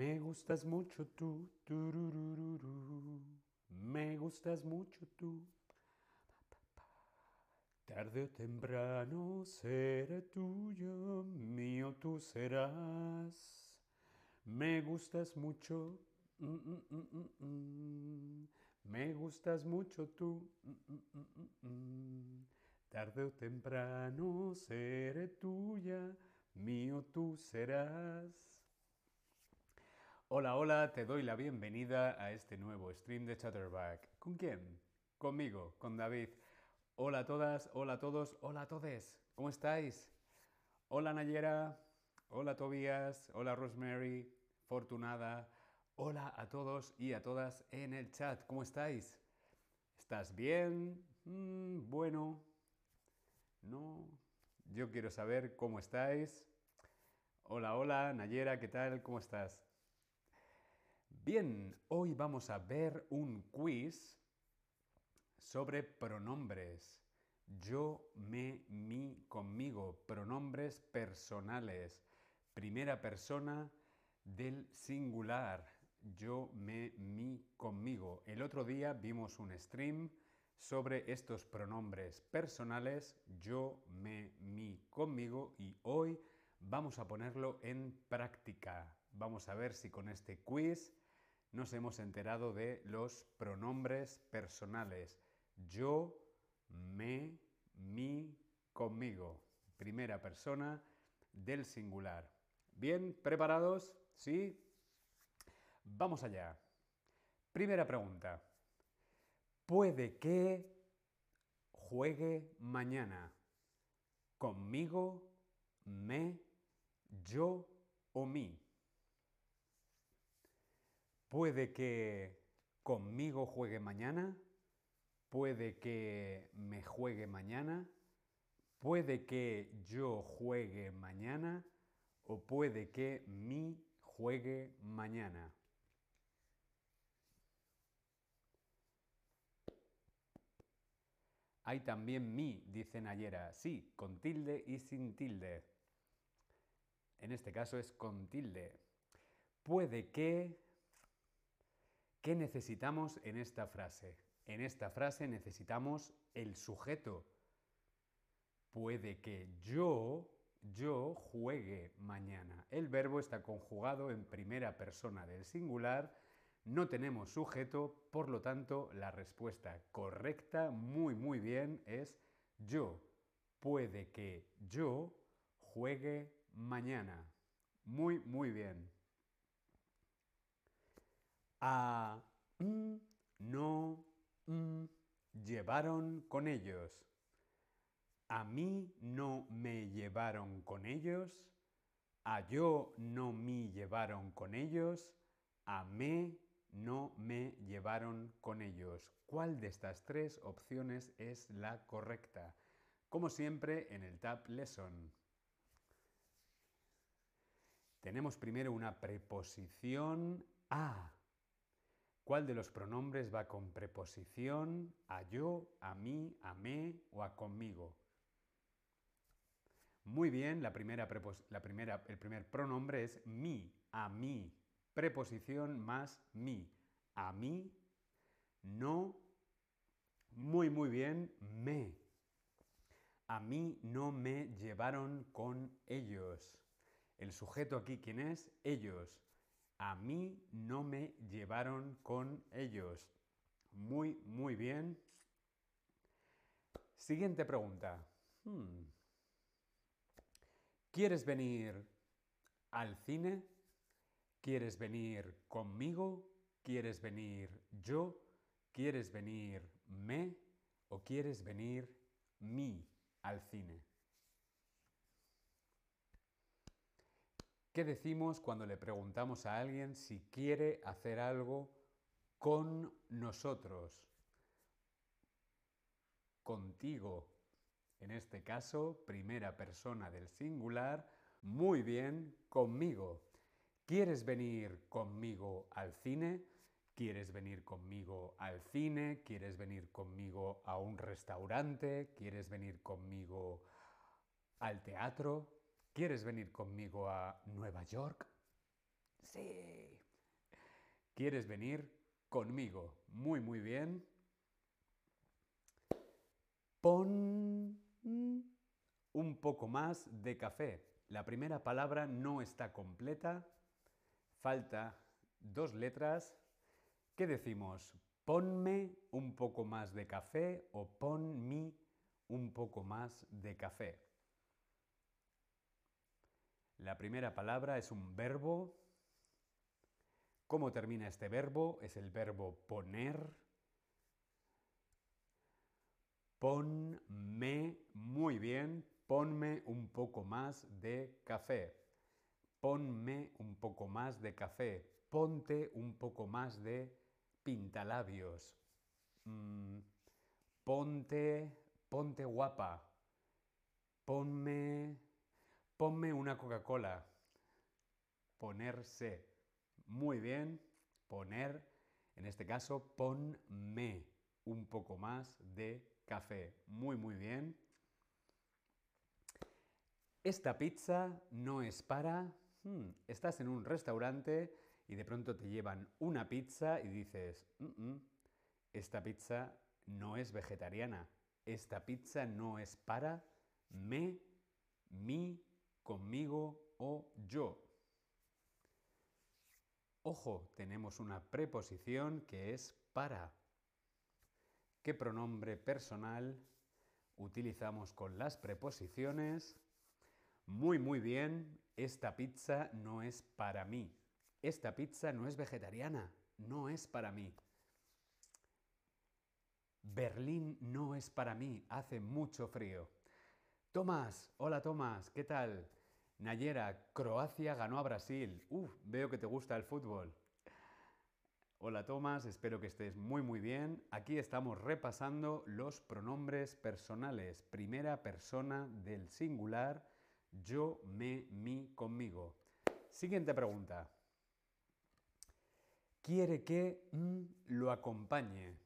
Me gustas mucho tú. Me gustas mucho tú. Tarde o temprano seré tuyo, mío tú serás. Me gustas mucho, mm, mm, mm, me gustas mucho tú. Tarde o temprano seré tuya, mío tú serás. Hola, hola, te doy la bienvenida a este nuevo stream de Chatterback. ¿Con quién? Conmigo, con David. Hola a todas, hola a todos, hola a todes. ¿Cómo estáis? Hola Nayera, hola Tobías, hola Rosemary, Fortunada. Hola a todos y a todas en el chat. ¿Cómo estáis? ¿Estás bien? Mm, bueno. No. Yo quiero saber cómo estáis. Hola, hola, Nayera, ¿qué tal? ¿Cómo estás? Bien, hoy vamos a ver un quiz sobre pronombres. Yo, me, mi, conmigo. Pronombres personales. Primera persona del singular. Yo, me, mi, conmigo. El otro día vimos un stream sobre estos pronombres personales. Yo, me, mi, conmigo. Y hoy vamos a ponerlo en práctica. Vamos a ver si con este quiz nos hemos enterado de los pronombres personales. Yo, me, mi, conmigo. Primera persona del singular. ¿Bien? ¿Preparados? ¿Sí? Vamos allá. Primera pregunta. ¿Puede que juegue mañana? ¿Conmigo, me, yo o mí? Puede que conmigo juegue mañana, puede que me juegue mañana, puede que yo juegue mañana o puede que mi juegue mañana. Hay también mi, dice Nayera. Sí, con tilde y sin tilde. En este caso es con tilde. Puede que ¿Qué necesitamos en esta frase? En esta frase necesitamos el sujeto. Puede que yo, yo juegue mañana. El verbo está conjugado en primera persona del singular. No tenemos sujeto, por lo tanto, la respuesta correcta, muy, muy bien, es yo. Puede que yo juegue mañana. Muy, muy bien a no llevaron con ellos. A mí no me llevaron con ellos. A yo no me llevaron con ellos. A me no me llevaron con ellos. ¿Cuál de estas tres opciones es la correcta? Como siempre en el Tab Lesson. Tenemos primero una preposición a. ¿Cuál de los pronombres va con preposición a yo, a mí, a me o a conmigo? Muy bien, la primera el primer pronombre es mi, a mí. Preposición más mi. A mí, no. Muy, muy bien, me. A mí no me llevaron con ellos. El sujeto aquí, ¿quién es? Ellos. A mí no me llevaron con ellos. Muy, muy bien. Siguiente pregunta. Hmm. ¿Quieres venir al cine? ¿Quieres venir conmigo? ¿Quieres venir yo? ¿Quieres venir me? ¿O quieres venir mí al cine? ¿Qué decimos cuando le preguntamos a alguien si quiere hacer algo con nosotros? Contigo. En este caso, primera persona del singular. Muy bien, conmigo. ¿Quieres venir conmigo al cine? ¿Quieres venir conmigo al cine? ¿Quieres venir conmigo a un restaurante? ¿Quieres venir conmigo al teatro? ¿Quieres venir conmigo a Nueva York? Sí. ¿Quieres venir conmigo? Muy, muy bien. Pon un poco más de café. La primera palabra no está completa. Falta dos letras. ¿Qué decimos? Ponme un poco más de café o pon mi un poco más de café. La primera palabra es un verbo. ¿Cómo termina este verbo? Es el verbo poner. Ponme, muy bien, ponme un poco más de café. Ponme un poco más de café. Ponte un poco más de pintalabios. Mm, ponte, ponte guapa. Ponme, ponme una Coca-Cola. Ponerse. Muy bien. Poner, en este caso, ponme un poco más de café. Muy, muy bien. Esta pizza no es para... Hmm, estás en un restaurante y de pronto te llevan una pizza y dices, esta pizza no es vegetariana. Esta pizza no es para me, mi, conmigo o yo. Ojo, tenemos una preposición que es para. ¿Qué pronombre personal utilizamos con las preposiciones? Muy, muy bien, esta pizza no es para mí. Esta pizza no es vegetariana, no es para mí. Berlín no es para mí, hace mucho frío. Tomás, hola Tomás, ¿qué tal? Nayera, Croacia ganó a Brasil. Uf, veo que te gusta el fútbol. Hola Tomás, espero que estés muy muy bien. Aquí estamos repasando los pronombres personales. Primera persona del singular, yo, me, mi, conmigo. Siguiente pregunta. Quiere que mm, lo acompañe.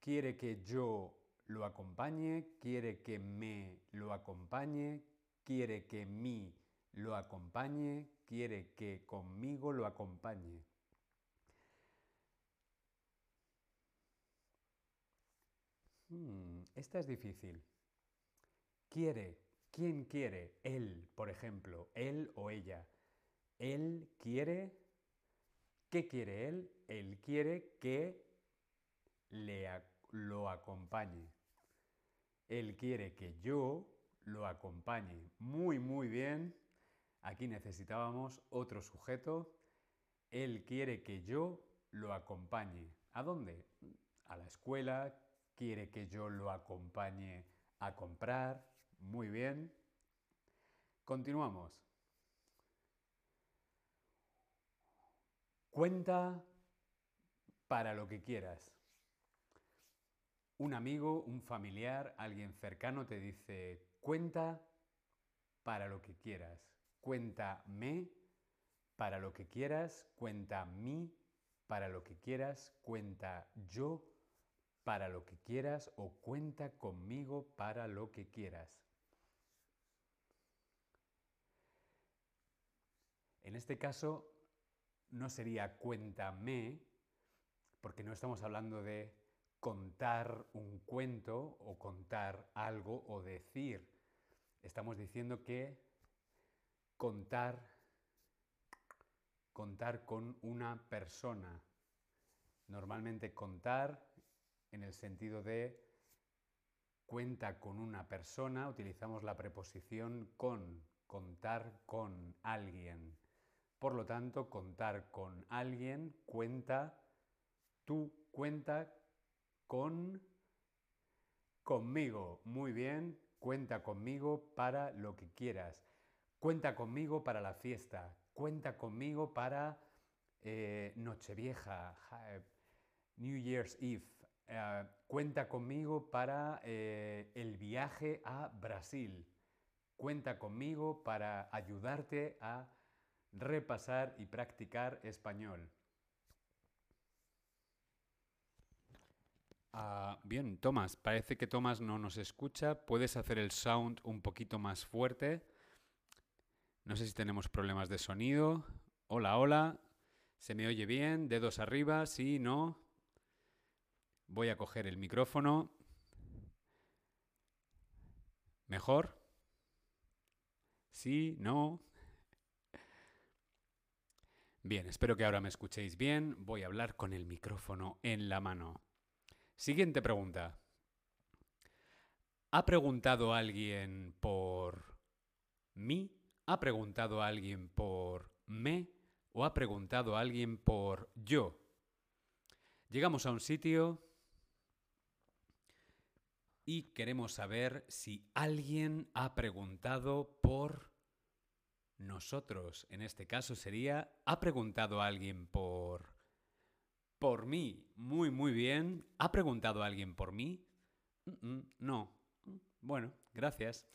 Quiere que yo lo acompañe. Quiere que me lo acompañe. Quiere que mi lo acompañe. Quiere que conmigo lo acompañe. Hmm, esta es difícil. Quiere. ¿Quién quiere? Él, por ejemplo. Él o ella. Él quiere. ¿Qué quiere él? Él quiere que le, lo acompañe. Él quiere que yo lo acompañe. Muy, muy bien. Aquí necesitábamos otro sujeto. Él quiere que yo lo acompañe. ¿A dónde? A la escuela, quiere que yo lo acompañe a comprar. Muy bien. Continuamos. Cuenta para lo que quieras. Un amigo, un familiar, alguien cercano te dice, cuenta para lo que quieras. Cuéntame para lo que quieras. Cuenta mí para lo que quieras. Cuenta yo para lo que quieras o cuenta conmigo para lo que quieras. En este caso no sería cuéntame, porque no estamos hablando de contar un cuento o contar algo o decir. Estamos diciendo que contar contar con una persona. Normalmente contar en el sentido de cuenta con una persona, utilizamos la preposición con, contar con alguien. Por lo tanto, contar con alguien cuenta, tú cuenta con conmigo. Muy bien, cuenta conmigo para lo que quieras. Cuenta conmigo para la fiesta. Cuenta conmigo para eh, Nochevieja, New Year's Eve. Eh, cuenta conmigo para eh, el viaje a Brasil. Cuenta conmigo para ayudarte a repasar y practicar español. Ah, bien, Tomás, parece que Tomás no nos escucha. ¿Puedes hacer el sound un poquito más fuerte? No sé si tenemos problemas de sonido Hola, hola. ¿Se me oye bien? Dedos arriba, sí, no. Voy a coger el micrófono. ¿Mejor? Sí, no. Bien, espero que ahora me escuchéis bien. Voy a hablar con el micrófono en la mano. Siguiente pregunta. ¿Ha preguntado alguien por mí? ¿Ha preguntado alguien por me? ¿O ha preguntado alguien por yo? Llegamos a un sitio y queremos saber si alguien ha preguntado por nosotros. En este caso sería, ¿ha preguntado alguien por... por mí? Muy, muy bien. ¿Ha preguntado alguien por mí? no. Bueno, gracias.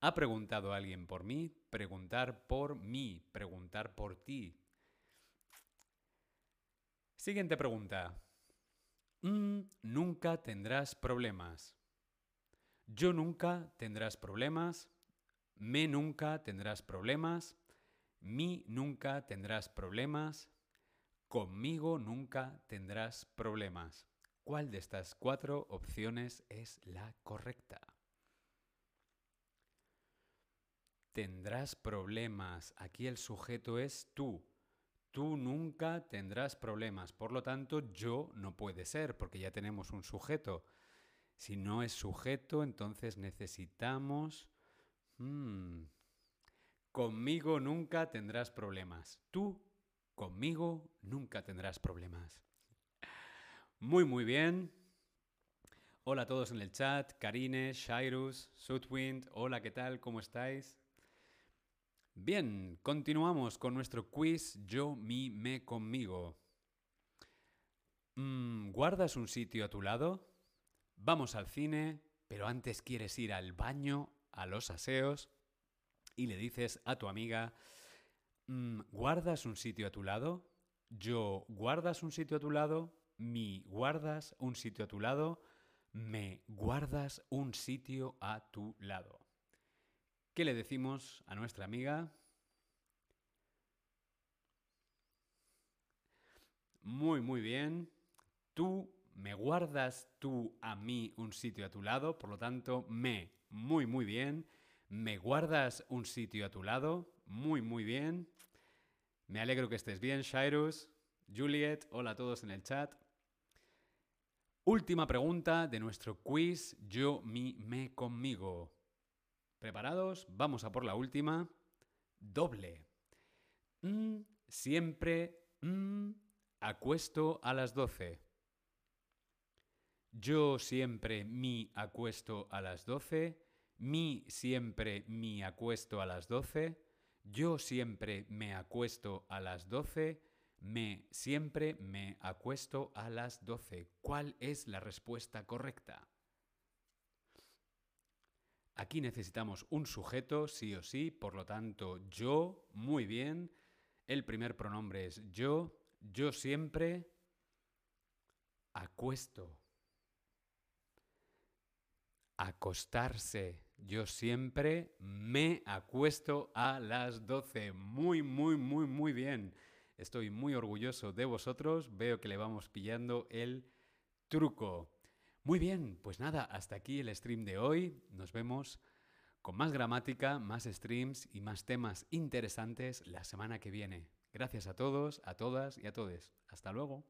¿Ha preguntado alguien por mí? Preguntar por mí, preguntar por ti. Siguiente pregunta. Mm, nunca tendrás problemas. Yo nunca tendrás problemas. Me nunca tendrás problemas. Mi nunca tendrás problemas. Conmigo nunca tendrás problemas. ¿Cuál de estas cuatro opciones es la correcta? Tendrás problemas. Aquí el sujeto es tú. Tú nunca tendrás problemas. Por lo tanto, yo no puede ser, porque ya tenemos un sujeto. Si no es sujeto, entonces necesitamos... Hmm, conmigo nunca tendrás problemas. Tú, conmigo nunca tendrás problemas. Muy, muy bien. Hola a todos en el chat. Karine, Shairus, Sudwind. Hola, ¿qué tal? ¿Cómo estáis? Bien, continuamos con nuestro quiz Yo, mi, me, conmigo. Mm, ¿Guardas un sitio a tu lado? Vamos al cine, pero antes quieres ir al baño, a los aseos, y le dices a tu amiga, ¿guardas un sitio a tu lado? Yo, ¿guardas un sitio a tu lado? mi guardas un sitio a tu lado, me guardas un sitio a tu lado. ¿Qué le decimos a nuestra amiga? Muy, muy bien. Tú me guardas tú a mí un sitio a tu lado, por lo tanto, me, muy, muy bien. Me guardas un sitio a tu lado, muy, muy bien. Me alegro que estés bien, Shairus. Juliet, hola a todos en el chat. Última pregunta de nuestro quiz Yo, mi, me, conmigo. ¿Preparados? Vamos a por la última. Doble. Mm, siempre mm, acuesto a las 12. Yo siempre mi acuesto a las 12. Mi siempre mi acuesto a las 12. Yo siempre me acuesto a las 12. Me siempre me acuesto a las 12. ¿Cuál es la respuesta correcta? Aquí necesitamos un sujeto, sí o sí, por lo tanto, yo, muy bien. El primer pronombre es yo. Yo siempre acuesto. Acostarse. Yo siempre me acuesto a las 12. Muy, muy, muy, muy bien. Estoy muy orgulloso de vosotros. Veo que le vamos pillando el truco. Muy bien, pues nada, hasta aquí el stream de hoy. Nos vemos con más gramática, más streams y más temas interesantes la semana que viene. Gracias a todos, a todas y a todos. Hasta luego.